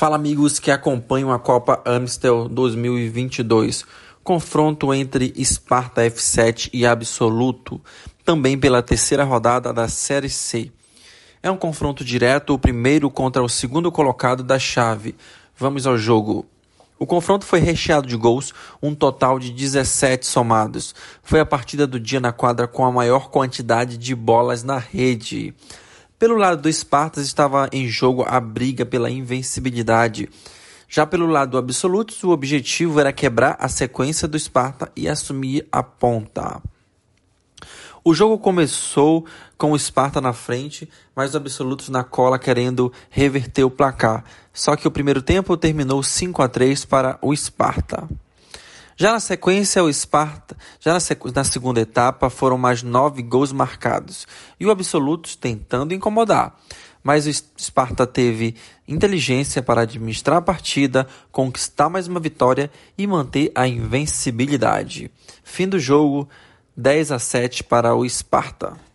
Fala amigos que acompanham a Copa Amstel 2022. Confronto entre Sparta F7 e Absoluto, também pela terceira rodada da Série C. É um confronto direto, o primeiro contra o segundo colocado da chave. Vamos ao jogo. O confronto foi recheado de gols, um total de 17 somados. Foi a partida do dia na quadra com a maior quantidade de bolas na rede. Pelo lado do Spartas estava em jogo a briga pela invencibilidade. Já pelo lado do Absolutos, o objetivo era quebrar a sequência do Sparta e assumir a ponta. O jogo começou com o Sparta na frente, mas os absolutos na cola querendo reverter o placar. Só que o primeiro tempo terminou 5 a 3 para o Sparta. Já na sequência, o Sparta, já na, sequ... na segunda etapa, foram mais nove gols marcados e o Absolutos tentando incomodar. Mas o Sparta teve inteligência para administrar a partida, conquistar mais uma vitória e manter a invencibilidade. Fim do jogo, 10 a 7 para o Sparta.